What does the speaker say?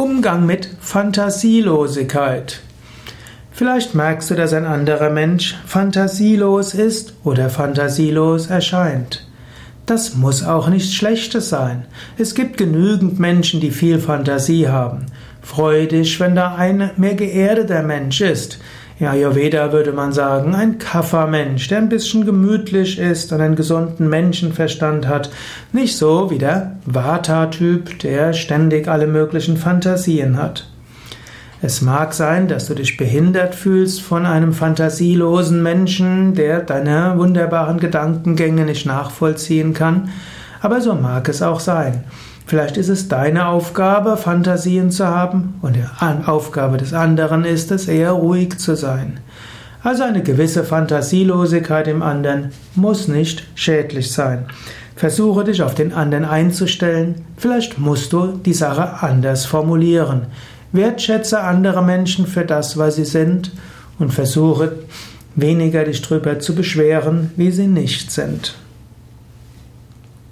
Umgang mit Fantasielosigkeit. Vielleicht merkst du, dass ein anderer Mensch fantasielos ist oder fantasielos erscheint. Das muss auch nichts Schlechtes sein. Es gibt genügend Menschen, die viel Fantasie haben. Freu dich, wenn da ein mehr geerdeter Mensch ist, ja, Ayurveda würde man sagen, ein Kaffermensch, der ein bisschen gemütlich ist und einen gesunden Menschenverstand hat. Nicht so wie der Vata-Typ, der ständig alle möglichen Fantasien hat. Es mag sein, dass du dich behindert fühlst von einem fantasielosen Menschen, der deine wunderbaren Gedankengänge nicht nachvollziehen kann, aber so mag es auch sein. Vielleicht ist es deine Aufgabe, Fantasien zu haben, und die Aufgabe des anderen ist es, eher ruhig zu sein. Also eine gewisse Fantasielosigkeit im anderen muss nicht schädlich sein. Versuche dich auf den anderen einzustellen, vielleicht musst du die Sache anders formulieren. Wertschätze andere Menschen für das, was sie sind und versuche weniger dich drüber zu beschweren, wie sie nicht sind.